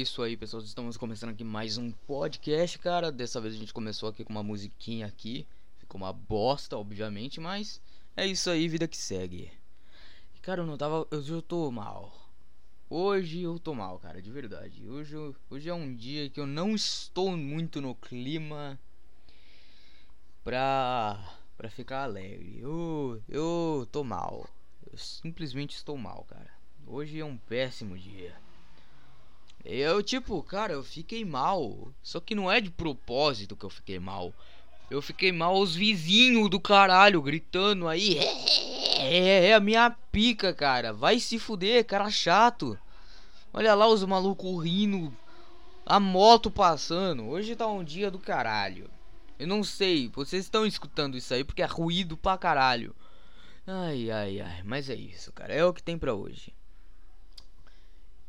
isso aí, pessoal. Estamos começando aqui mais um podcast, cara. Dessa vez a gente começou aqui com uma musiquinha aqui. Ficou uma bosta, obviamente, mas é isso aí, vida que segue. Cara, eu não tava. Hoje eu tô mal. Hoje eu tô mal, cara, de verdade. Hoje, eu- hoje é um dia que eu não estou muito no clima pra, pra ficar alegre. Eu, eu tô mal. Eu simplesmente estou mal, cara. Hoje é um péssimo dia. Eu, tipo, cara, eu fiquei mal. Só que não é de propósito que eu fiquei mal. Eu fiquei mal os vizinhos do caralho gritando aí. É, é a minha pica, cara. Vai se fuder, cara chato. Olha lá os malucos rindo. A moto passando. Hoje tá um dia do caralho. Eu não sei, vocês estão escutando isso aí porque é ruído pra caralho. Ai, ai, ai. Mas é isso, cara. É o que tem pra hoje.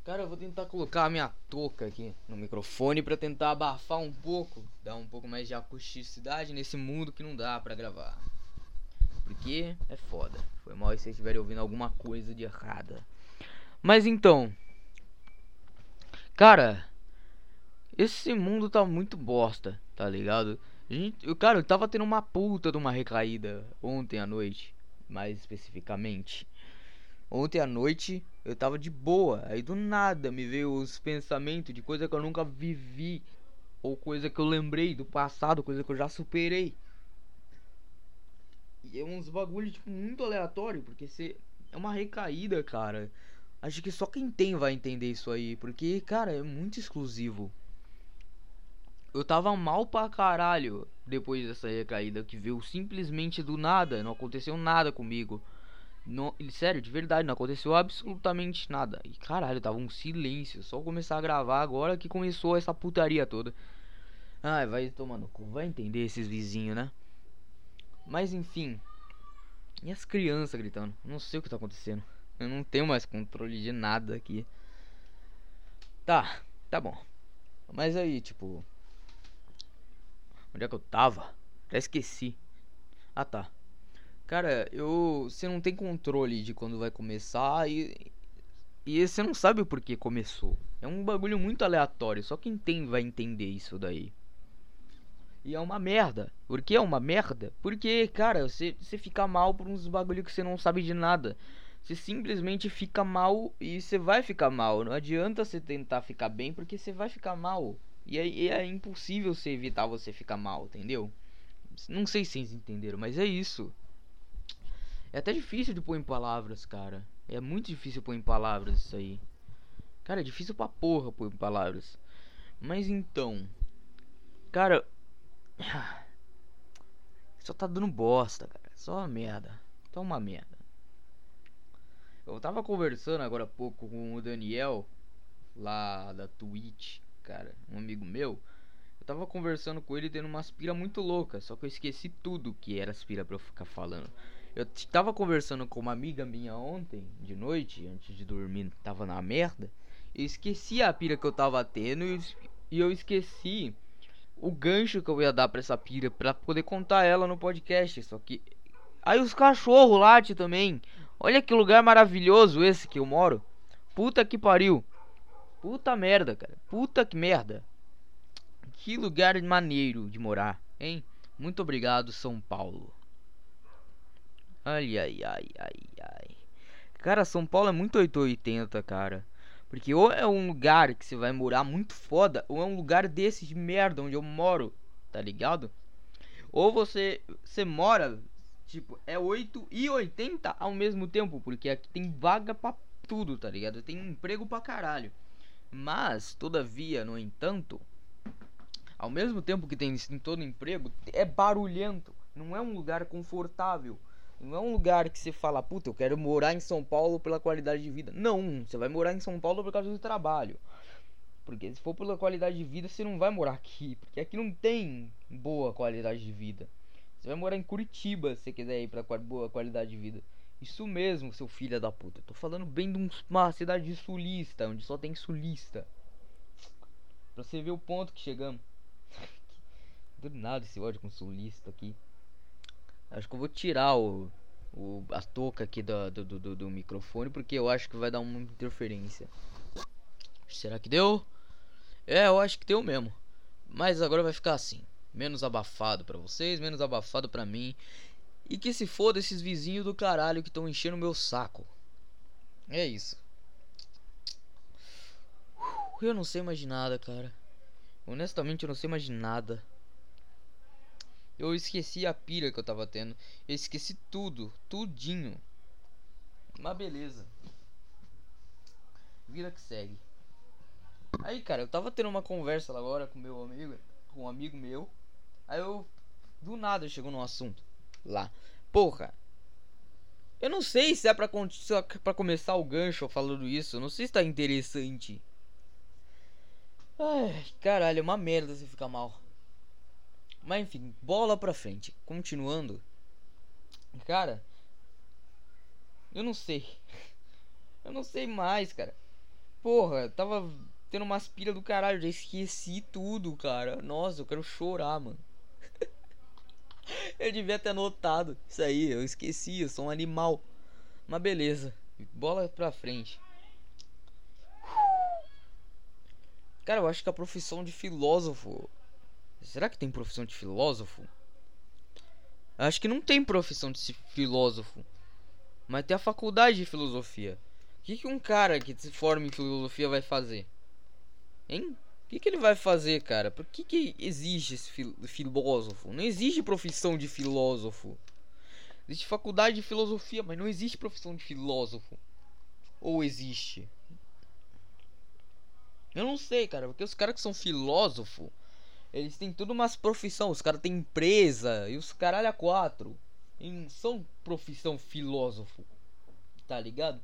Cara, eu vou tentar colocar a minha touca aqui no microfone pra tentar abafar um pouco, dar um pouco mais de acusticidade nesse mundo que não dá pra gravar. Porque é foda. Foi mal se vocês estiverem ouvindo alguma coisa de errada. Mas então, cara, esse mundo tá muito bosta, tá ligado? A gente, cara, eu tava tendo uma puta de uma recaída ontem à noite, mais especificamente. Ontem à noite eu tava de boa, aí do nada me veio os pensamentos de coisa que eu nunca vivi, ou coisa que eu lembrei do passado, coisa que eu já superei. E é uns bagulho tipo muito aleatório, porque você é uma recaída, cara. Acho que só quem tem vai entender isso aí, porque cara, é muito exclusivo. Eu tava mal pra caralho depois dessa recaída que veio simplesmente do nada, não aconteceu nada comigo. Não, sério, de verdade, não aconteceu absolutamente nada. E caralho, tava um silêncio. Só começar a gravar agora que começou essa putaria toda. Ai, vai tomar no cu. Vai entender esses vizinhos, né? Mas enfim. E as crianças gritando? Não sei o que tá acontecendo. Eu não tenho mais controle de nada aqui. Tá, tá bom. Mas aí, tipo. Onde é que eu tava? Já esqueci. Ah tá. Cara, eu. Você não tem controle de quando vai começar e. E você não sabe o porquê começou. É um bagulho muito aleatório. Só quem tem vai entender isso daí. E é uma merda. Por que é uma merda? Porque, cara, você, você fica mal por uns bagulho que você não sabe de nada. Você simplesmente fica mal e você vai ficar mal. Não adianta você tentar ficar bem porque você vai ficar mal. E é, e é impossível você evitar você ficar mal, entendeu? Não sei se vocês entenderam, mas é isso. É até difícil de pôr em palavras, cara. É muito difícil pôr em palavras isso aí. Cara, é difícil pra porra pôr em palavras. Mas então. Cara. Só tá dando bosta, cara. Só uma merda. Tá uma merda. Eu tava conversando agora há pouco com o Daniel. Lá da Twitch, cara. Um amigo meu. Eu tava conversando com ele tendo uma aspira muito louca. Só que eu esqueci tudo que era aspira pra eu ficar falando. Eu tava conversando com uma amiga minha ontem, de noite, antes de dormir, tava na merda. Eu esqueci a pira que eu tava tendo e, e eu esqueci o gancho que eu ia dar pra essa pira pra poder contar ela no podcast. Só que. Aí os cachorros late também. Olha que lugar maravilhoso esse que eu moro. Puta que pariu. Puta merda, cara. Puta que merda. Que lugar maneiro de morar, hein? Muito obrigado, São Paulo. Ai, ai, ai, ai, ai. Cara, São Paulo é muito 880, cara. Porque ou é um lugar que você vai morar muito foda, ou é um lugar desse de merda onde eu moro, tá ligado? Ou você, você mora, tipo, é 8 e 80 ao mesmo tempo, porque aqui tem vaga pra tudo, tá ligado? Tem emprego pra caralho. Mas, todavia, no entanto, ao mesmo tempo que tem em todo emprego, é barulhento. Não é um lugar confortável. Não é um lugar que você fala, puta, eu quero morar em São Paulo pela qualidade de vida. Não, você vai morar em São Paulo por causa do trabalho. Porque se for pela qualidade de vida, você não vai morar aqui. Porque aqui não tem boa qualidade de vida. Você vai morar em Curitiba se você quiser ir pra boa qualidade de vida. Isso mesmo, seu filho da puta. Tô falando bem de um- uma cidade sulista, onde só tem sulista. Pra você ver o ponto que chegamos. Do nada esse ódio com sulista aqui. Acho que eu vou tirar o, o a touca aqui do, do, do, do microfone porque eu acho que vai dar uma interferência. Será que deu? É, eu acho que deu mesmo. Mas agora vai ficar assim, menos abafado para vocês, menos abafado para mim. E que se foda esses vizinhos do caralho que estão enchendo meu saco. É isso. Eu não sei mais nada, cara. Honestamente, eu não sei mais nada. Eu esqueci a pira que eu tava tendo. Eu esqueci tudo, tudinho. Mas beleza. Vida que segue. Aí, cara, eu tava tendo uma conversa lá agora com meu amigo, com um amigo meu. Aí eu do nada chegou num assunto lá. Porra. Eu não sei se é pra, é começar o gancho falando isso. Eu não sei se tá interessante. Ai, caralho, é uma merda se ficar mal. Mas enfim, bola pra frente. Continuando. Cara. Eu não sei. Eu não sei mais, cara. Porra, tava tendo umas pilhas do caralho. Já esqueci tudo, cara. Nossa, eu quero chorar, mano. eu devia ter anotado isso aí. Eu esqueci, eu sou um animal. Mas beleza. Bola pra frente. Cara, eu acho que a profissão de filósofo. Será que tem profissão de filósofo? Acho que não tem profissão de filósofo. Mas tem a faculdade de filosofia. O que, que um cara que se forma em filosofia vai fazer? Hein? O que, que ele vai fazer, cara? Por que, que existe esse fil filósofo? Não existe profissão de filósofo. Existe faculdade de filosofia, mas não existe profissão de filósofo. Ou existe? Eu não sei, cara, porque os caras que são filósofo, eles têm tudo umas profissão, os caras têm empresa e os caralho a quatro. E são profissão filósofo. Tá ligado?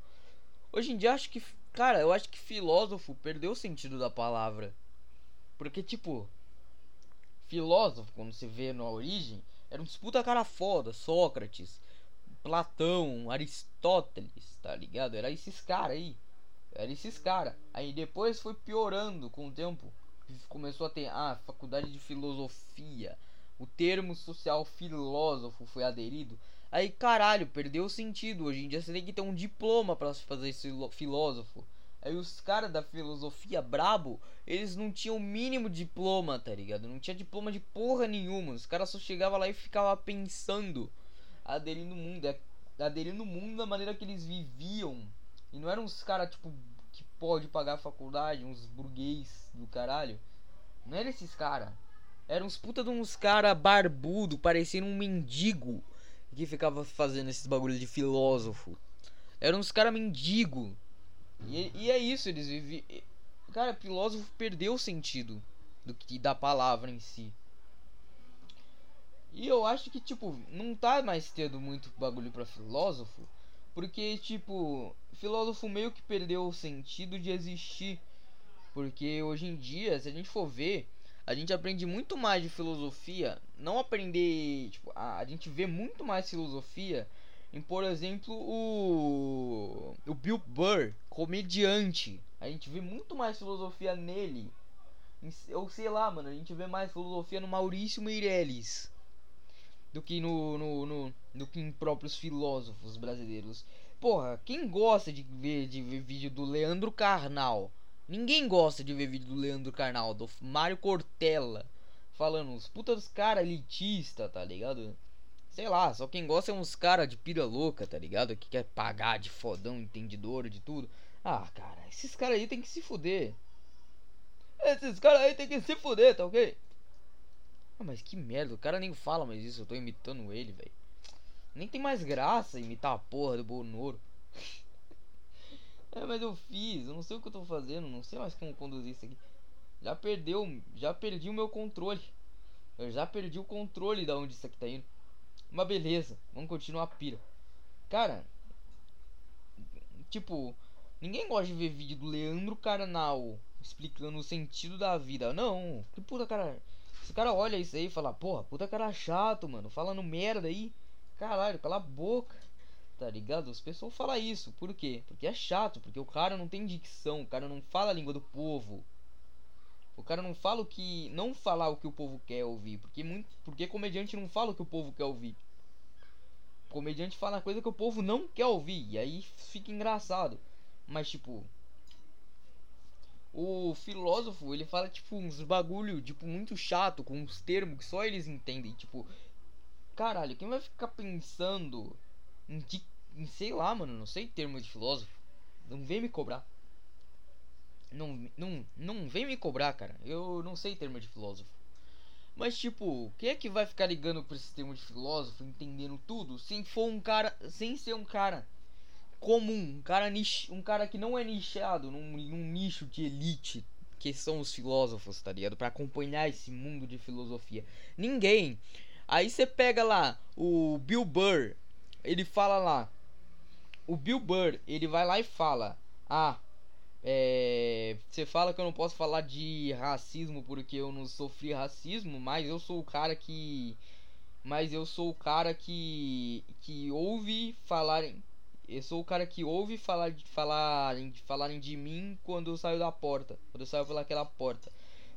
Hoje em dia acho que, cara, eu acho que filósofo perdeu o sentido da palavra. Porque tipo, filósofo, quando você vê na origem, era um puta cara foda, Sócrates, Platão, Aristóteles, tá ligado? Era esses caras aí. Era esses caras. Aí depois foi piorando com o tempo. Começou a ter a ah, faculdade de filosofia. O termo social filósofo foi aderido. Aí caralho, perdeu o sentido. Hoje em dia você tem que ter um diploma para fazer esse filósofo. Aí os caras da filosofia brabo, eles não tinham o mínimo diploma, tá ligado? Não tinha diploma de porra nenhuma. Os caras só chegavam lá e ficavam pensando, aderindo o mundo, é, aderindo o mundo da maneira que eles viviam e não eram uns caras, tipo, pode pagar a faculdade, uns burguês do caralho. Não eram esses caras. Eram uns puta de uns cara barbudo, parecendo um mendigo. Que ficava fazendo esses bagulhos de filósofo. Eram uns cara mendigo. E, e é isso, eles viviam. Cara, filósofo perdeu o sentido do que da palavra em si. E eu acho que, tipo, não tá mais tendo muito bagulho pra filósofo. Porque, tipo, filósofo meio que perdeu o sentido de existir. Porque hoje em dia, se a gente for ver, a gente aprende muito mais de filosofia. Não aprender. Tipo, a, a gente vê muito mais filosofia em, por exemplo, o. O Bill Burr, comediante. A gente vê muito mais filosofia nele. Ou sei lá, mano, a gente vê mais filosofia no Maurício Meirelles do que no, no, no, do que em próprios filósofos brasileiros. Porra, quem gosta de ver, de ver vídeo do Leandro Carnal? Ninguém gosta de ver vídeo do Leandro Carnal, do Mário Cortella, falando os putas dos caras elitista, tá ligado? Sei lá, só quem gosta é uns cara de pira louca, tá ligado? Que quer pagar de fodão, entendedor de tudo. Ah, cara, esses caras aí tem que se fuder. Esses caras aí tem que se fuder, tá ok? Ah, mas que merda, o cara nem fala mais isso, eu tô imitando ele, velho. Nem tem mais graça imitar a porra do Bonoro. é, mas eu fiz, eu não sei o que eu tô fazendo, não sei mais como conduzir isso aqui. Já perdeu, já perdi o meu controle. Eu já perdi o controle da onde isso aqui tá indo. Mas beleza, vamos continuar a pira. Cara, tipo, ninguém gosta de ver vídeo do Leandro Carnal explicando o sentido da vida. Não, que puta cara. Esse cara olha isso aí e fala, porra, puta cara chato, mano, falando merda aí. Caralho, cala a boca. Tá ligado? As pessoas falam isso. Por quê? Porque é chato, porque o cara não tem dicção, o cara não fala a língua do povo. O cara não fala o que. Não falar o que o povo quer ouvir. Porque muito. Porque comediante não fala o que o povo quer ouvir. comediante fala coisa que o povo não quer ouvir. E aí fica engraçado. Mas, tipo. O filósofo, ele fala, tipo, uns bagulho, tipo, muito chato, com uns termos que só eles entendem. Tipo, caralho, quem vai ficar pensando em, em sei lá, mano, não sei termos de filósofo. Não vem me cobrar. Não, não, não vem me cobrar, cara. Eu não sei termo de filósofo. Mas tipo, quem é que vai ficar ligando pra esse termo de filósofo, entendendo tudo, sem for um cara, sem ser um cara comum, um cara niche, um cara que não é nichado num, num nicho de elite, que são os filósofos, tá ligado? Para acompanhar esse mundo de filosofia. Ninguém. Aí você pega lá o Bill Burr, ele fala lá, o Bill Burr, ele vai lá e fala: "Ah, é, você fala que eu não posso falar de racismo porque eu não sofri racismo, mas eu sou o cara que. Mas eu sou o cara que. que ouve falarem. Eu sou o cara que ouve falar, falarem, falarem de mim quando eu saio da porta. Quando eu saio pelaquela porta.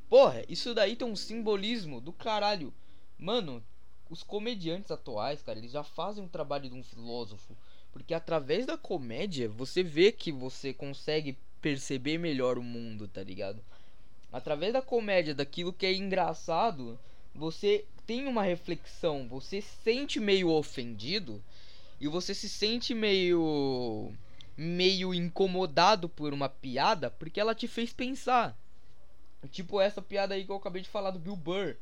Porra, isso daí tem um simbolismo do caralho. Mano, os comediantes atuais, cara, eles já fazem um trabalho de um filósofo. Porque através da comédia você vê que você consegue perceber melhor o mundo, tá ligado? Através da comédia, daquilo que é engraçado, você tem uma reflexão, você se sente meio ofendido e você se sente meio meio incomodado por uma piada porque ela te fez pensar. Tipo essa piada aí que eu acabei de falar do Bill Burr.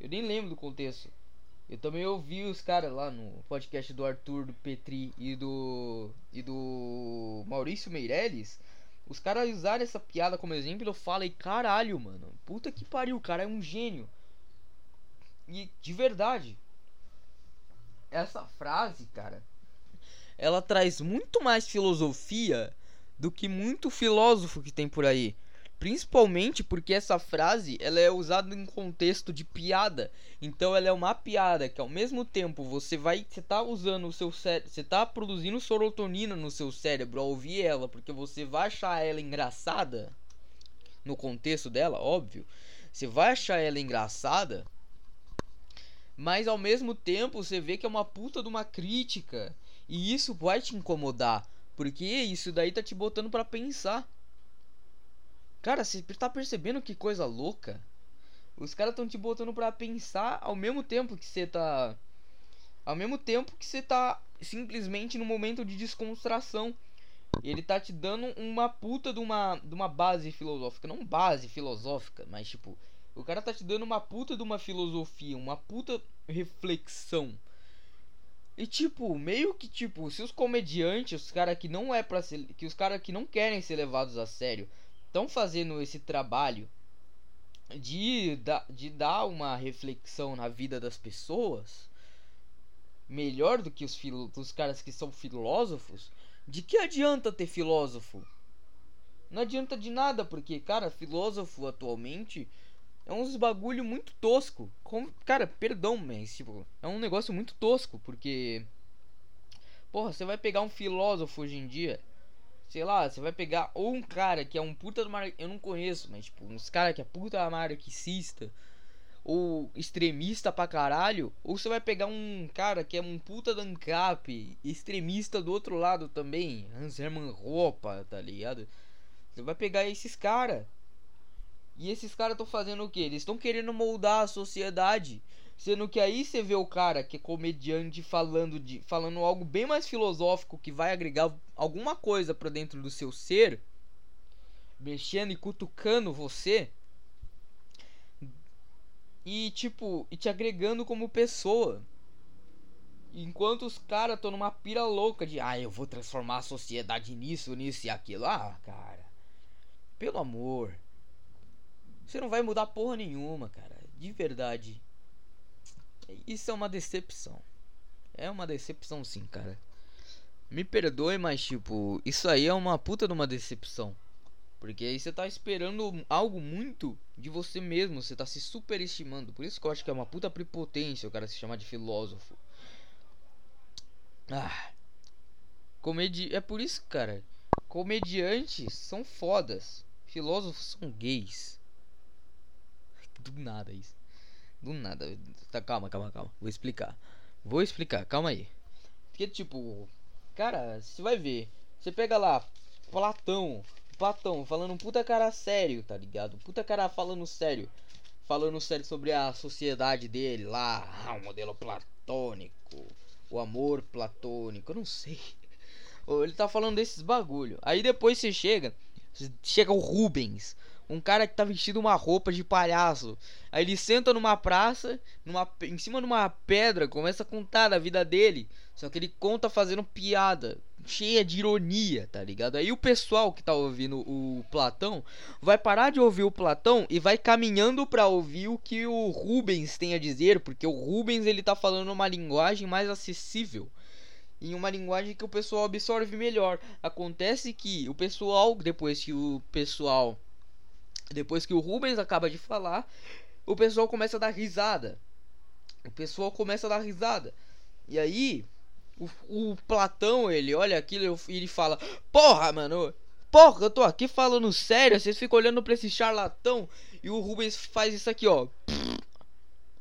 Eu nem lembro do contexto. Eu também ouvi os caras lá no podcast do Arthur, do Petri e do e do Maurício Meirelles os caras usaram essa piada como exemplo, eu falei, caralho, mano. Puta que pariu, o cara é um gênio. E de verdade. Essa frase, cara, ela traz muito mais filosofia do que muito filósofo que tem por aí. Principalmente porque essa frase ela é usada em contexto de piada. Então ela é uma piada que ao mesmo tempo você vai. Você tá usando o seu cérebro. Você tá produzindo serotonina no seu cérebro ao ouvir ela. Porque você vai achar ela engraçada. No contexto dela, óbvio. Você vai achar ela engraçada. Mas ao mesmo tempo você vê que é uma puta de uma crítica. E isso vai te incomodar. Porque isso daí tá te botando para pensar. Cara, você tá percebendo que coisa louca? Os caras estão te botando pra pensar ao mesmo tempo que você tá. Ao mesmo tempo que você tá simplesmente no momento de descontração. Ele tá te dando uma puta de uma, de uma base filosófica. Não base filosófica, mas tipo. O cara tá te dando uma puta de uma filosofia, uma puta reflexão. E tipo, meio que tipo, se os comediantes, os caras que não é para ser, que os caras que não querem ser levados a sério, estão fazendo esse trabalho de, de dar uma reflexão na vida das pessoas melhor do que os, filo, os caras que são filósofos, de que adianta ter filósofo? Não adianta de nada, porque, cara, filósofo atualmente é uns bagulho muito tosco. Com, cara, perdão, mas, tipo, é um negócio muito tosco, porque. Porra, você vai pegar um filósofo hoje em dia sei lá, você vai pegar ou um cara que é um puta do mar... eu não conheço, mas tipo, uns cara que é puta marxista ou extremista pra caralho, ou você vai pegar um cara que é um puta do ANCAP, extremista do outro lado também, Hans Hermann Roupa, tá ligado? Você vai pegar esses caras. E esses caras estão fazendo o que? Eles estão querendo moldar a sociedade. Sendo que aí você vê o cara que é comediante falando de falando algo bem mais filosófico que vai agregar alguma coisa para dentro do seu ser, mexendo e cutucando você e tipo, e te agregando como pessoa. Enquanto os caras estão numa pira louca de, ah, eu vou transformar a sociedade nisso, nisso e aquilo. Ah, cara. Pelo amor. Você não vai mudar porra nenhuma, cara. De verdade. Isso é uma decepção. É uma decepção sim, cara. Me perdoe, mas tipo, isso aí é uma puta de uma decepção. Porque aí você tá esperando algo muito de você mesmo, você tá se superestimando. Por isso que eu acho que é uma puta prepotência o cara se chamar de filósofo. Ah. Comedi é por isso, cara. Comediantes são fodas. Filósofos são gays. Do nada isso. Do nada. Tá, calma, calma, calma. Vou explicar. Vou explicar, calma aí. Porque, tipo, cara, você vai ver. Você pega lá, Platão. Platão falando um puta cara sério, tá ligado? Puta cara falando sério. Falando sério sobre a sociedade dele lá. Ah, o modelo platônico. O amor platônico. Eu não sei. Ele tá falando desses bagulho. Aí depois você chega. Chega o Rubens um cara que tá vestido uma roupa de palhaço. Aí ele senta numa praça, numa, em cima de uma pedra, começa a contar da vida dele. Só que ele conta fazendo piada, cheia de ironia, tá ligado? Aí o pessoal que tá ouvindo o Platão vai parar de ouvir o Platão e vai caminhando para ouvir o que o Rubens tem a dizer, porque o Rubens ele tá falando uma linguagem mais acessível em uma linguagem que o pessoal absorve melhor. Acontece que o pessoal, depois que o pessoal depois que o Rubens acaba de falar, o pessoal começa a dar risada. O pessoal começa a dar risada. E aí, o, o Platão, ele olha aquilo e ele fala: Porra, mano, porra, eu tô aqui falando sério. Vocês ficam olhando pra esse charlatão. E o Rubens faz isso aqui, ó.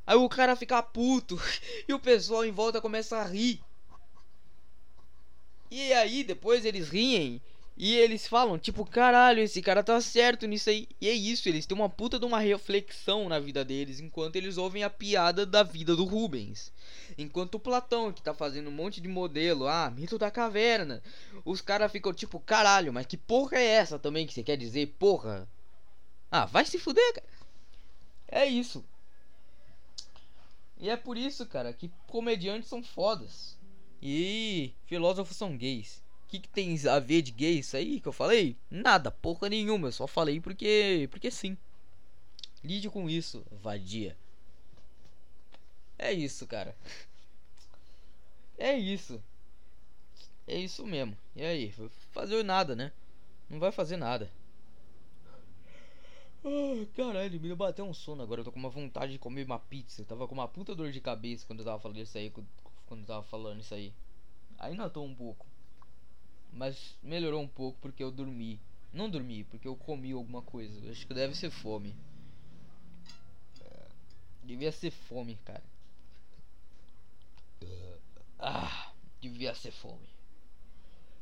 Aí o cara fica puto. E o pessoal em volta começa a rir. E aí, depois eles riem. E eles falam, tipo, caralho, esse cara tá certo nisso aí. E é isso, eles têm uma puta de uma reflexão na vida deles enquanto eles ouvem a piada da vida do Rubens. Enquanto o Platão, que tá fazendo um monte de modelo, ah, mito da caverna, os caras ficam tipo, caralho, mas que porra é essa também que você quer dizer, porra? Ah, vai se fuder, cara. É isso. E é por isso, cara, que comediantes são fodas. E filósofos são gays que, que tem a ver de gay isso aí que eu falei? Nada, porra nenhuma. Eu só falei porque. Porque sim. Lide com isso, vadia. É isso, cara. É isso. É isso mesmo. E aí? Fazer nada, né? Não vai fazer nada. Ah, caralho, me bateu um sono agora. Eu tô com uma vontade de comer uma pizza. Eu tava com uma puta dor de cabeça quando eu tava falando isso aí. Quando eu tava falando isso aí. Ainda tô um pouco. Mas melhorou um pouco porque eu dormi. Não dormi, porque eu comi alguma coisa. Acho que deve ser fome. É, devia ser fome, cara. Ah, devia ser fome.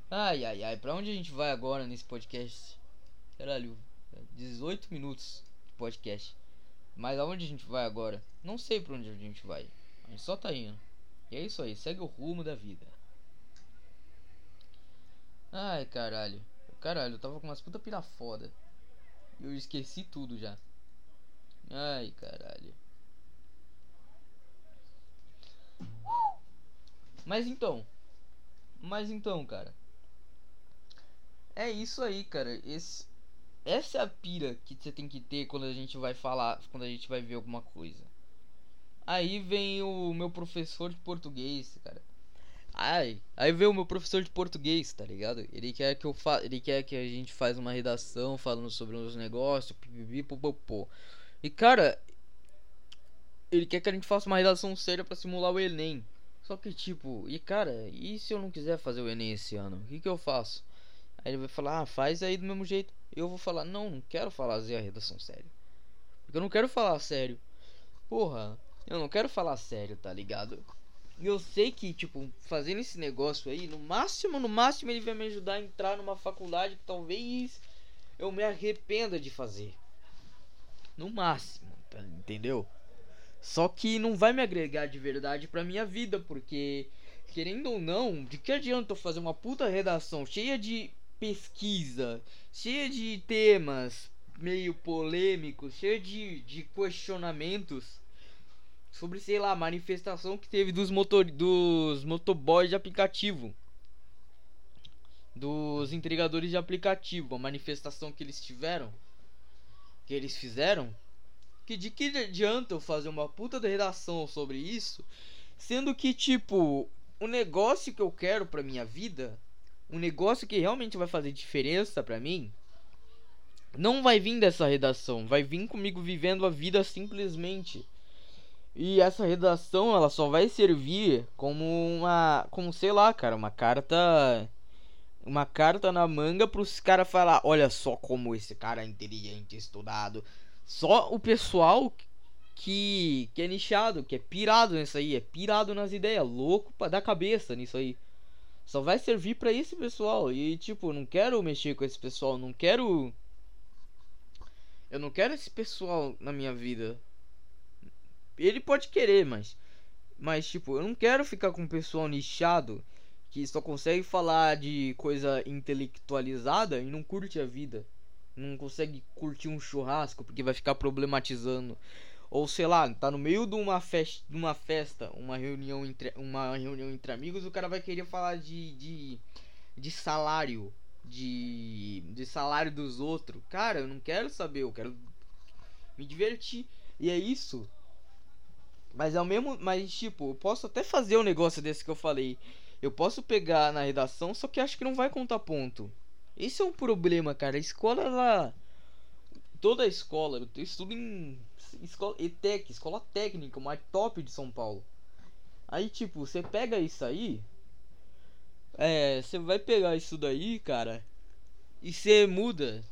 Ai, ai, ai. Pra onde a gente vai agora nesse podcast? Caralho, 18 minutos de podcast. Mas aonde a gente vai agora? Não sei pra onde a gente vai. A gente só tá indo. E é isso aí, segue o rumo da vida. Ai, caralho. Caralho, eu tava com umas puta pira foda. Eu esqueci tudo já. Ai, caralho. Mas então. Mas então, cara. É isso aí, cara. Esse, essa é a pira que você tem que ter quando a gente vai falar, quando a gente vai ver alguma coisa. Aí vem o meu professor de português, cara. Ai, aí veio o meu professor de português, tá ligado? Ele quer que eu fa ele quer que a gente faz uma redação falando sobre uns negócios, pipipi. E cara, ele quer que a gente faça uma redação séria para simular o ENEM. Só que tipo, e cara, e se eu não quiser fazer o ENEM esse ano? O que que eu faço? Aí ele vai falar: "Ah, faz aí do mesmo jeito". Eu vou falar: "Não, não quero fazer a redação séria". Porque eu não quero falar sério. Porra, eu não quero falar sério, tá ligado? E eu sei que, tipo, fazendo esse negócio aí, no máximo, no máximo ele vai me ajudar a entrar numa faculdade que talvez eu me arrependa de fazer. No máximo, tá, entendeu? Só que não vai me agregar de verdade pra minha vida, porque, querendo ou não, de que adianta eu fazer uma puta redação cheia de pesquisa, cheia de temas meio polêmicos, cheia de, de questionamentos sobre, sei lá, manifestação que teve dos motor dos motoboys de aplicativo. Dos entregadores de aplicativo, a manifestação que eles tiveram, que eles fizeram, que de que adianta eu fazer uma puta de redação sobre isso, sendo que tipo, o negócio que eu quero para minha vida, um negócio que realmente vai fazer diferença para mim, não vai vir dessa redação, vai vir comigo vivendo a vida simplesmente e essa redação ela só vai servir como uma, como sei lá, cara, uma carta uma carta na manga pros caras falar, olha só como esse cara é inteligente, estudado. Só o pessoal que que é nichado, que é pirado nisso aí, é pirado nas ideias, louco dar cabeça nisso aí. Só vai servir para esse pessoal. E tipo, não quero mexer com esse pessoal, não quero eu não quero esse pessoal na minha vida. Ele pode querer, mas mas tipo, eu não quero ficar com um pessoal nichado que só consegue falar de coisa intelectualizada e não curte a vida. Não consegue curtir um churrasco porque vai ficar problematizando. Ou sei lá, tá no meio de uma festa, de uma festa, uma reunião entre uma reunião entre amigos, o cara vai querer falar de de, de salário, de de salário dos outros. Cara, eu não quero saber, eu quero me divertir. E é isso. Mas é o mesmo, mas tipo, eu posso até fazer um negócio desse que eu falei. Eu posso pegar na redação, só que acho que não vai contar ponto. Esse é um problema, cara. A escola, ela. Toda a escola, eu estudo em escola ETEC, escola técnica, mais top de São Paulo. Aí, tipo, você pega isso aí. É, você vai pegar isso daí, cara. E você muda.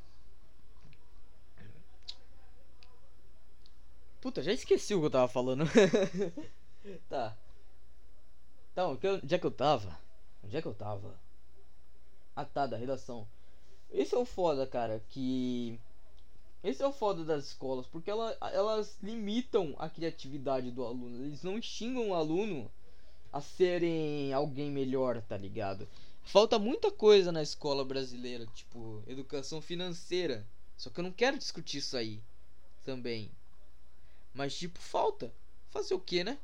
Puta, já esqueci o que eu tava falando. tá. Então, onde é que eu tava? Onde é que eu tava? Ah tá, da redação. Esse é o foda, cara, que. Esse é o foda das escolas, porque ela, elas limitam a criatividade do aluno. Eles não xingam o aluno a serem alguém melhor, tá ligado? Falta muita coisa na escola brasileira, tipo, educação financeira. Só que eu não quero discutir isso aí também. Mas, tipo, falta. Fazer o que, né?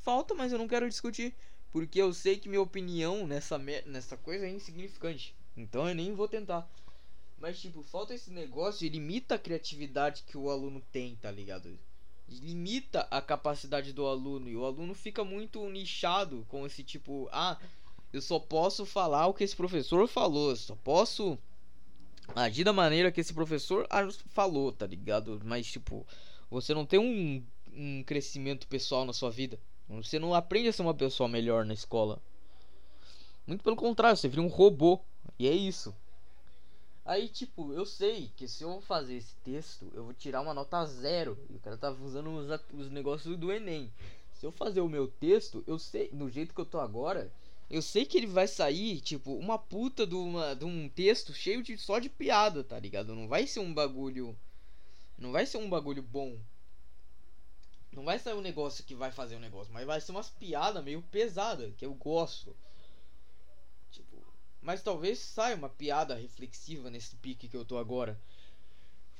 Falta, mas eu não quero discutir. Porque eu sei que minha opinião nessa, nessa coisa é insignificante. Então eu nem vou tentar. Mas, tipo, falta esse negócio e limita a criatividade que o aluno tem, tá ligado? Limita a capacidade do aluno. E o aluno fica muito nichado com esse tipo: ah, eu só posso falar o que esse professor falou. Só posso agir da maneira que esse professor falou, tá ligado? Mas, tipo, você não tem um, um crescimento pessoal na sua vida. Você não aprende a ser uma pessoa melhor na escola. Muito pelo contrário, você vira um robô. E é isso. Aí, tipo, eu sei que se eu fazer esse texto, eu vou tirar uma nota zero. E o cara tá usando os, os negócios do Enem. Se eu fazer o meu texto, eu sei, do jeito que eu tô agora, eu sei que ele vai sair, tipo, uma puta de, uma, de um texto cheio de só de piada, tá ligado? Não vai ser um bagulho. Não vai ser um bagulho bom. Não vai sair um negócio que vai fazer um negócio, mas vai ser umas piadas meio pesadas, que eu gosto. Tipo, mas talvez saia uma piada reflexiva nesse pique que eu tô agora.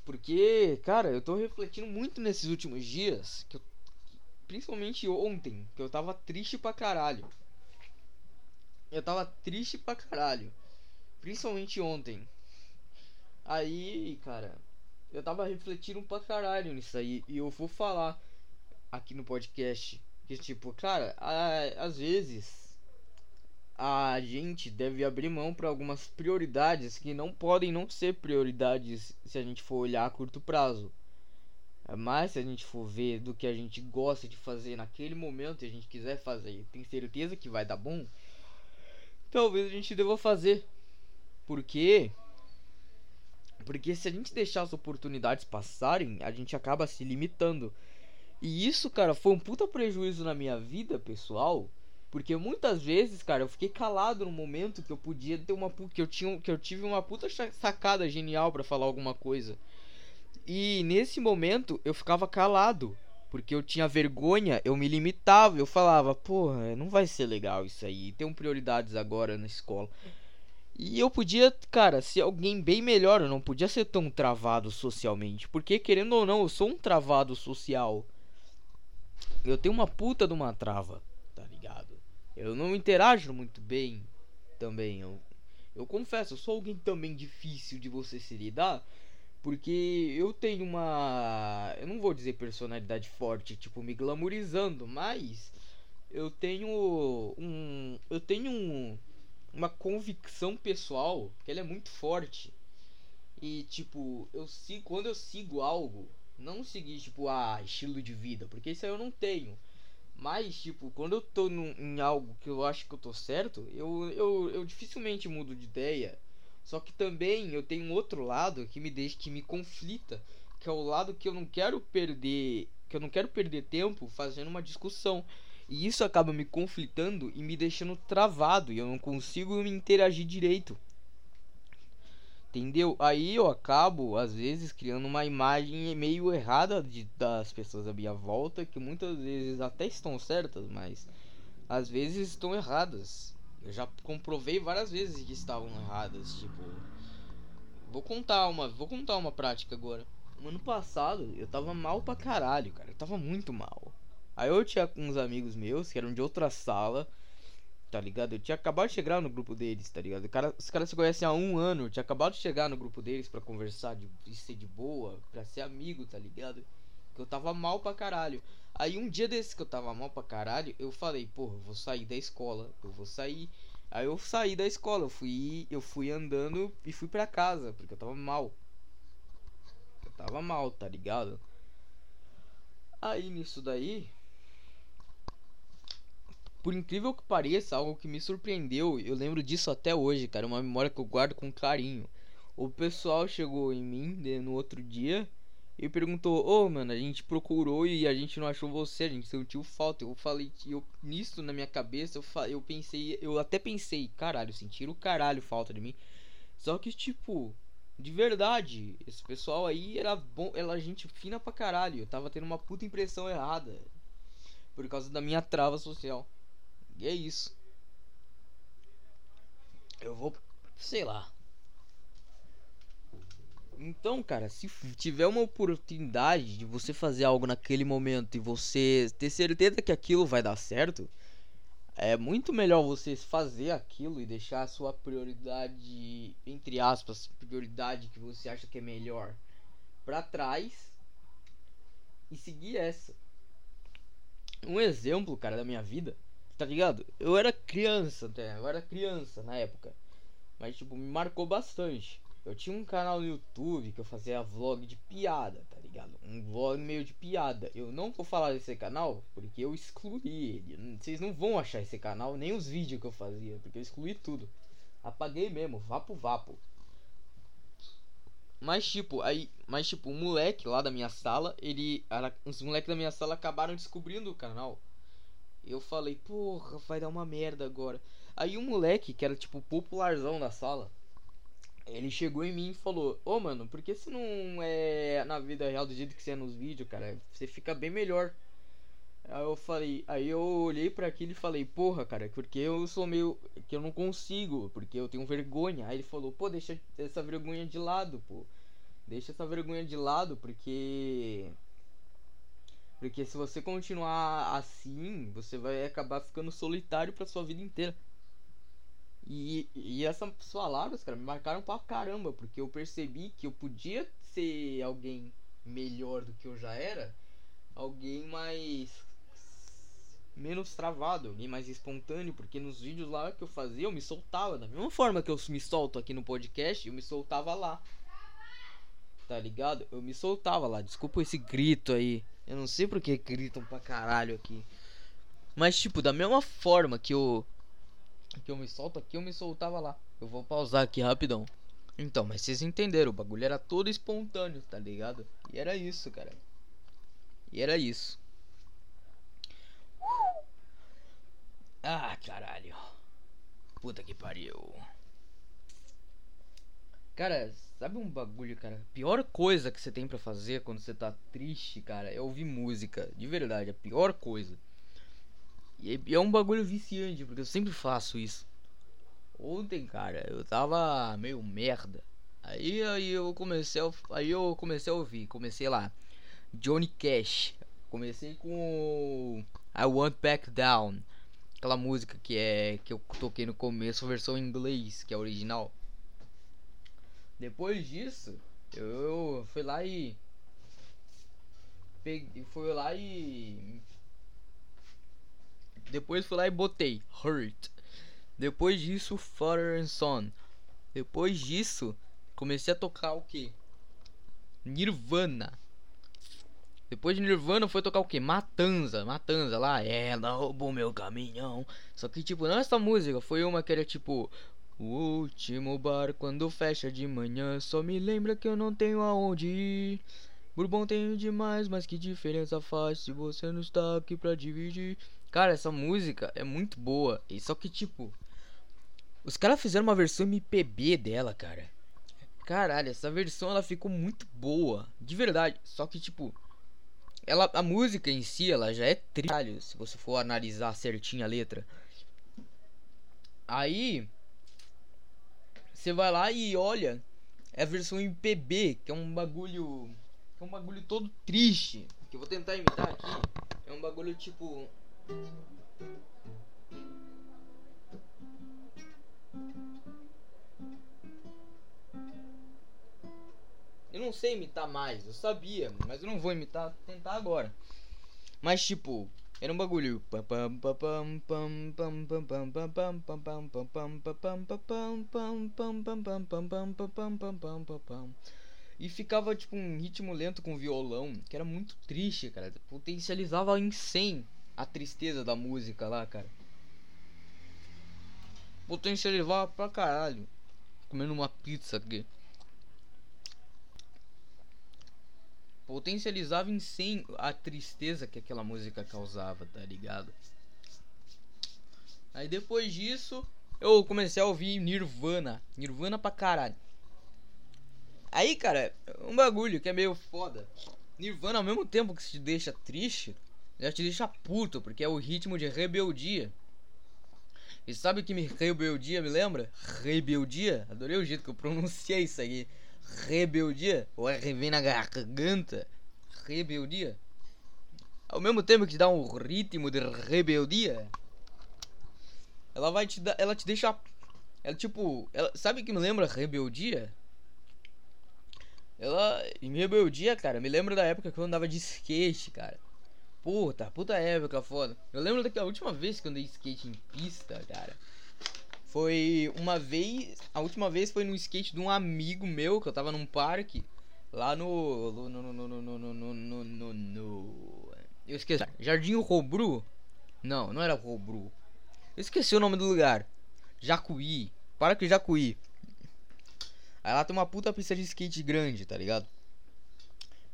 Porque, cara, eu tô refletindo muito nesses últimos dias, que eu, principalmente ontem, que eu tava triste pra caralho. Eu tava triste pra caralho. Principalmente ontem. Aí, cara, eu tava refletindo pra caralho nisso aí. E eu vou falar aqui no podcast. Que tipo, cara, a, às vezes a gente deve abrir mão para algumas prioridades que não podem não ser prioridades se a gente for olhar a curto prazo. Mas se a gente for ver do que a gente gosta de fazer naquele momento e a gente quiser fazer e tem certeza que vai dar bom, talvez a gente deva fazer. Porque porque se a gente deixar as oportunidades passarem, a gente acaba se limitando. E isso, cara, foi um puta prejuízo na minha vida pessoal. Porque muitas vezes, cara, eu fiquei calado no momento que eu podia ter uma que eu tinha que eu tive uma puta sacada genial para falar alguma coisa. E nesse momento eu ficava calado, porque eu tinha vergonha, eu me limitava, eu falava, porra, não vai ser legal isso aí. Tem prioridades agora na escola. E eu podia, cara, ser alguém bem melhor, eu não podia ser tão travado socialmente, porque querendo ou não, eu sou um travado social eu tenho uma puta de uma trava, tá ligado? Eu não interajo muito bem também. Eu, eu confesso, eu sou alguém também difícil de você se lidar. Porque eu tenho uma. Eu não vou dizer personalidade forte, tipo, me glamourizando, mas. Eu tenho um. Eu tenho um, uma convicção pessoal que ela é muito forte. E, tipo, eu sigo, quando eu sigo algo, não seguir, tipo, ah, estilo de vida, porque isso aí eu não tenho. Mas, tipo, quando eu tô num, em algo que eu acho que eu tô certo, eu, eu, eu dificilmente mudo de ideia. Só que também eu tenho um outro lado que me deixa, que me conflita, que é o lado que eu não quero perder, que eu não quero perder tempo fazendo uma discussão. E isso acaba me conflitando e me deixando travado e eu não consigo me interagir direito. Entendeu? Aí eu acabo, às vezes, criando uma imagem meio errada de, das pessoas à minha volta, que muitas vezes até estão certas, mas às vezes estão erradas. Eu já comprovei várias vezes que estavam erradas, tipo. Vou contar uma, vou contar uma prática agora. No ano passado eu tava mal pra caralho, cara. Eu tava muito mal. Aí eu tinha uns amigos meus que eram de outra sala, tá ligado? Eu tinha acabado de chegar no grupo deles, tá ligado? Cara, os caras se conhecem há um ano, eu tinha acabado de chegar no grupo deles para conversar, de, de ser de boa, pra ser amigo, tá ligado? Que eu tava mal pra caralho. Aí um dia desse que eu tava mal pra caralho, eu falei, porra, eu vou sair da escola, eu vou sair. Aí eu saí da escola, eu fui, eu fui andando e fui pra casa, porque eu tava mal. Eu tava mal, tá ligado? Aí nisso daí, por incrível que pareça, algo que me surpreendeu, eu lembro disso até hoje, cara, uma memória que eu guardo com carinho. O pessoal chegou em mim né, no outro dia e perguntou: Ô, oh, mano, a gente procurou e a gente não achou você, a gente sentiu falta. Eu falei, eu, nisso na minha cabeça, eu, eu pensei, eu até pensei, caralho, sentiram caralho falta de mim. Só que, tipo, de verdade, esse pessoal aí era bom, era gente fina pra caralho. Eu tava tendo uma puta impressão errada por causa da minha trava social. E é isso. Eu vou, sei lá. Então, cara, se tiver uma oportunidade de você fazer algo naquele momento e você ter certeza que aquilo vai dar certo, é muito melhor você fazer aquilo e deixar a sua prioridade, entre aspas, prioridade que você acha que é melhor, para trás e seguir essa. Um exemplo, cara, da minha vida tá ligado? Eu era criança até, eu era criança na época. Mas tipo, me marcou bastante. Eu tinha um canal no YouTube que eu fazia vlog de piada, tá ligado? Um vlog meio de piada. Eu não vou falar desse canal porque eu excluí ele. Vocês não vão achar esse canal, nem os vídeos que eu fazia, porque eu excluí tudo. Apaguei mesmo, vapo vapo. Mas tipo, aí, mas tipo, um moleque lá da minha sala, ele, os moleques da minha sala acabaram descobrindo o canal. Eu falei, porra, vai dar uma merda agora. Aí um moleque, que era tipo popularzão da sala, ele chegou em mim e falou: Ô oh, mano, por que você não é na vida real do jeito que você é nos vídeos, cara? Você fica bem melhor. Aí eu falei, aí eu olhei para aquilo e falei, porra, cara, porque eu sou meio. que eu não consigo, porque eu tenho vergonha. Aí ele falou, pô, deixa essa vergonha de lado, pô. Deixa essa vergonha de lado, porque porque se você continuar assim, você vai acabar ficando solitário pra sua vida inteira. E, e essas palavras, cara, me marcaram pra caramba, porque eu percebi que eu podia ser alguém melhor do que eu já era, alguém mais menos travado, alguém mais espontâneo, porque nos vídeos lá que eu fazia, eu me soltava da mesma forma que eu me solto aqui no podcast, eu me soltava lá. Tá ligado? Eu me soltava lá. Desculpa esse grito aí. Eu não sei porque gritam pra caralho aqui. Mas, tipo, da mesma forma que eu. Que eu me solto aqui, eu me soltava lá. Eu vou pausar aqui rapidão. Então, mas vocês entenderam, o bagulho era todo espontâneo, tá ligado? E era isso, cara. E era isso. Ah, caralho. Puta que pariu. Cara, sabe um bagulho, cara? A pior coisa que você tem para fazer quando você tá triste, cara, é ouvir música. De verdade, a pior coisa. E é um bagulho viciante, porque eu sempre faço isso. Ontem, cara, eu tava meio merda. Aí, aí eu comecei a, aí eu comecei a ouvir, comecei lá. Johnny Cash. Comecei com I Want Back Down. Aquela música que é que eu toquei no começo, versão em inglês, que é original. Depois disso, eu fui lá e. Peguei, fui lá e. Depois fui lá e botei Hurt. Depois disso, Father and Son. Depois disso, comecei a tocar o que? Nirvana. Depois de Nirvana foi tocar o que? Matanza, Matanza lá. Ela roubou meu caminhão. Só que tipo, não essa música, foi uma que era tipo o último bar quando fecha de manhã só me lembra que eu não tenho aonde ir. Bourbon tem demais, mas que diferença faz se você não está aqui pra dividir? Cara, essa música é muito boa. E só que, tipo, os caras fizeram uma versão MPB dela, cara. Caralho, essa versão ela ficou muito boa, de verdade. Só que, tipo, ela, a música em si, ela já é trilho, se você for analisar certinho a letra. Aí, você vai lá e olha, é a versão MPB, que é um bagulho é um bagulho todo triste. Que eu vou tentar imitar aqui. É um bagulho tipo. Eu não sei imitar mais, eu sabia, mas eu não vou imitar, tentar agora. Mas tipo, era um bagulho. E ficava tipo um ritmo lento com violão, que era muito triste, cara. Potencializava em 100 a tristeza da música lá, cara. Potencializava pra caralho. Comendo uma pizza aqui. Potencializava em 100 a tristeza que aquela música causava, tá ligado? Aí depois disso, eu comecei a ouvir Nirvana. Nirvana pra caralho. Aí, cara, um bagulho que é meio foda. Nirvana, ao mesmo tempo que te deixa triste, já te deixa puto, porque é o ritmo de rebeldia. E sabe o que me rebeldia me lembra? Rebeldia? Adorei o jeito que eu pronunciei isso aí. Rebeldia? O R vem na garganta. Rebeldia? Ao mesmo tempo que te dá um ritmo de rebeldia, ela vai te dar. Ela te deixa. Ela tipo. Ela, sabe que me lembra rebeldia? Ela, em rebeldia, cara, me lembro da época que eu andava de skate, cara. Puta, puta época foda. Eu lembro da última vez que eu andei de skate em pista, cara. Foi uma vez. A última vez foi no skate de um amigo meu que eu tava num parque. Lá no. No. No. No. No. No. No. no, no eu esqueci. Jardim Robru? Não, não era Robru. Eu esqueci o nome do lugar. Jacuí. Parque Jacuí. Aí lá tem uma puta pista de skate grande, tá ligado?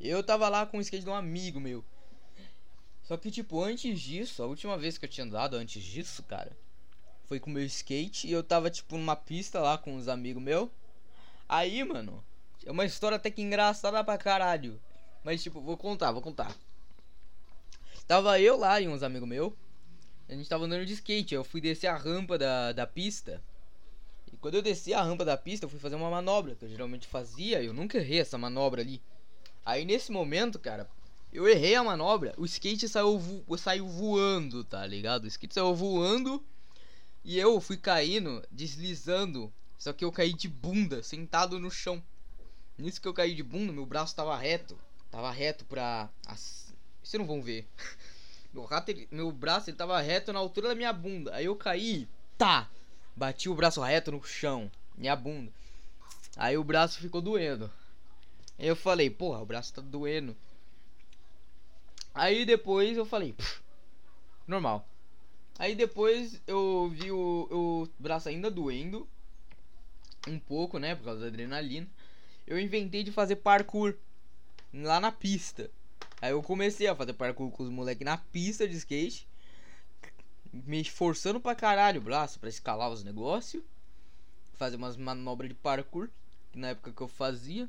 Eu tava lá com o skate de um amigo meu. Só que, tipo, antes disso, a última vez que eu tinha andado antes disso, cara, foi com o meu skate e eu tava, tipo, numa pista lá com uns amigos meus. Aí, mano, é uma história até que engraçada pra caralho. Mas, tipo, vou contar, vou contar. Tava eu lá e uns amigos meus. A gente tava andando de skate. Eu fui descer a rampa da, da pista. Quando eu desci a rampa da pista, eu fui fazer uma manobra que eu geralmente fazia. Eu nunca errei essa manobra ali. Aí nesse momento, cara, eu errei a manobra. O skate saiu, vo saiu voando, tá ligado? O skate saiu voando. E eu fui caindo, deslizando. Só que eu caí de bunda, sentado no chão. Nisso que eu caí de bunda, meu braço tava reto. Tava reto pra. As... Vocês não vão ver. meu, rato, ele... meu braço ele tava reto na altura da minha bunda. Aí eu caí. Tá! Bati o braço reto no chão, minha bunda. Aí o braço ficou doendo. Aí eu falei, porra, o braço tá doendo. Aí depois eu falei, normal. Aí depois eu vi o, o braço ainda doendo. Um pouco, né? Por causa da adrenalina. Eu inventei de fazer parkour lá na pista. Aí eu comecei a fazer parkour com os moleques na pista de skate me esforçando pra caralho o braço para escalar os negócios, fazer umas manobras de parkour, que na época que eu fazia.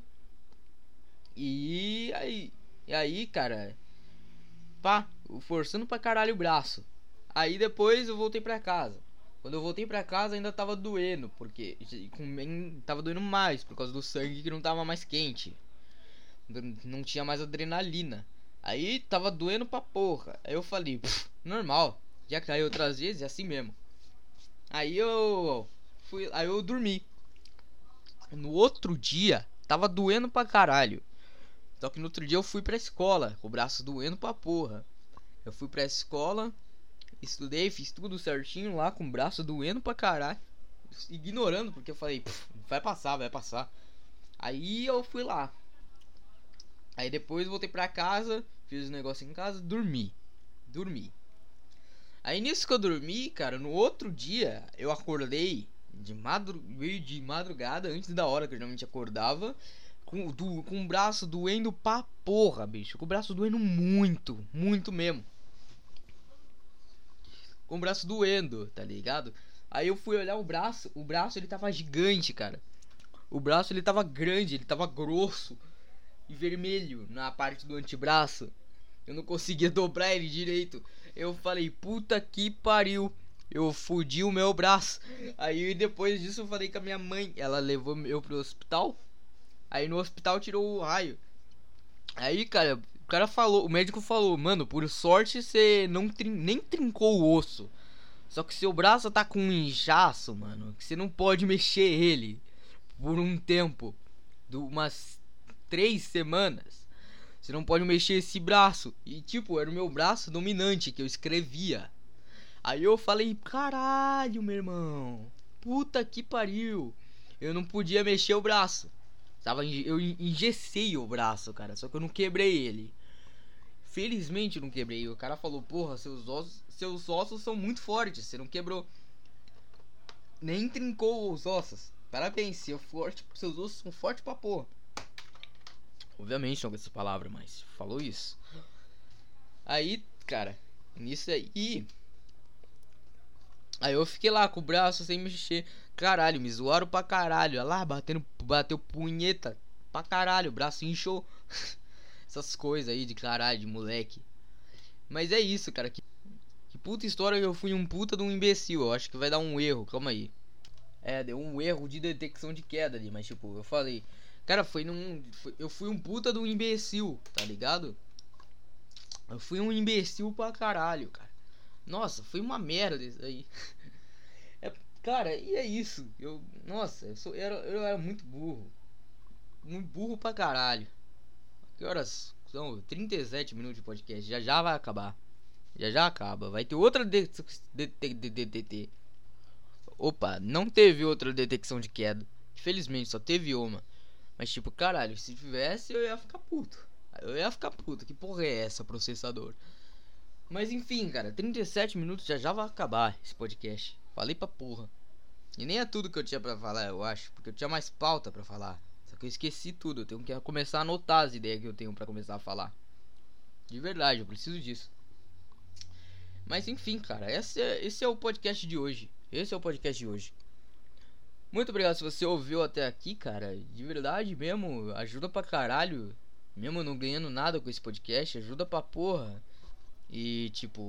E aí, e aí, cara, pá, forçando pra caralho o braço. Aí depois eu voltei pra casa. Quando eu voltei pra casa ainda tava doendo, porque tava doendo mais por causa do sangue que não tava mais quente. Não tinha mais adrenalina. Aí tava doendo pra porra. Aí eu falei, normal. Já caiu outras vezes, é assim mesmo. Aí eu fui, aí eu dormi. No outro dia, tava doendo pra caralho. Só que no outro dia eu fui pra escola, com o braço doendo pra porra. Eu fui pra escola, estudei, fiz tudo certinho lá, com o braço doendo pra caralho. Ignorando, porque eu falei, vai passar, vai passar. Aí eu fui lá. Aí depois voltei pra casa, fiz o negócio em casa, dormi. Dormi. Aí nisso que eu dormi, cara, no outro dia eu acordei de, madru de madrugada, antes da hora que eu geralmente acordava, Com, do, com o braço doendo pra porra, bicho. Com o braço doendo muito, muito mesmo. Com o braço doendo, tá ligado? Aí eu fui olhar o braço, o braço ele tava gigante, cara. O braço ele tava grande, ele tava grosso e vermelho na parte do antebraço. Eu não conseguia dobrar ele direito. Eu falei, puta que pariu. Eu fudi o meu braço. Aí depois disso eu falei com a minha mãe. Ela levou eu pro hospital. Aí no hospital tirou o raio. Aí, cara, o cara falou, o médico falou, mano, por sorte você não trin nem trincou o osso. Só que seu braço tá com um inchaço, mano, que você não pode mexer ele por um tempo, de umas três semanas. Você não pode mexer esse braço. E tipo, era o meu braço dominante que eu escrevia. Aí eu falei, caralho, meu irmão. Puta que pariu. Eu não podia mexer o braço. Tava, eu engessei o braço, cara. Só que eu não quebrei ele. Felizmente não quebrei. O cara falou, porra, seus ossos, seus ossos são muito fortes. Você não quebrou. Nem trincou os ossos. Parabéns, seu forte, seus ossos são fortes pra porra. Obviamente não com essa palavra, mas falou isso. Aí, cara, nisso aí. Aí eu fiquei lá com o braço sem mexer. Caralho, me zoaram pra caralho. Olha lá, batendo, bateu punheta pra caralho. Braço inchou. Essas coisas aí de caralho, de moleque. Mas é isso, cara. Que, que puta história eu fui um puta de um imbecil. Eu acho que vai dar um erro, calma aí. É, deu um erro de detecção de queda ali. Mas tipo, eu falei. Cara, foi num. Foi, eu fui um puta de um imbecil, tá ligado? Eu fui um imbecil pra caralho, cara. Nossa, foi uma merda isso aí. Cara, e é isso. Eu, nossa, eu, sou, eu, era, eu era muito burro. Muito burro pra caralho. Que horas são? 37 minutos de podcast. Já já vai acabar. Já já acaba. Vai ter outra DTT. Opa, não teve outra detecção de queda. Infelizmente, só teve uma. Mas tipo, caralho, se tivesse eu ia ficar puto. Eu ia ficar puto. Que porra é essa, processador? Mas enfim, cara, 37 minutos já já vai acabar esse podcast. Falei pra porra. E nem é tudo que eu tinha pra falar, eu acho. Porque eu tinha mais pauta pra falar. Só que eu esqueci tudo. Eu tenho que começar a anotar as ideias que eu tenho pra começar a falar. De verdade, eu preciso disso. Mas enfim, cara, esse é, esse é o podcast de hoje. Esse é o podcast de hoje. Muito obrigado se você ouviu até aqui, cara. De verdade mesmo, ajuda pra caralho. Mesmo não ganhando nada com esse podcast, ajuda pra porra. E tipo,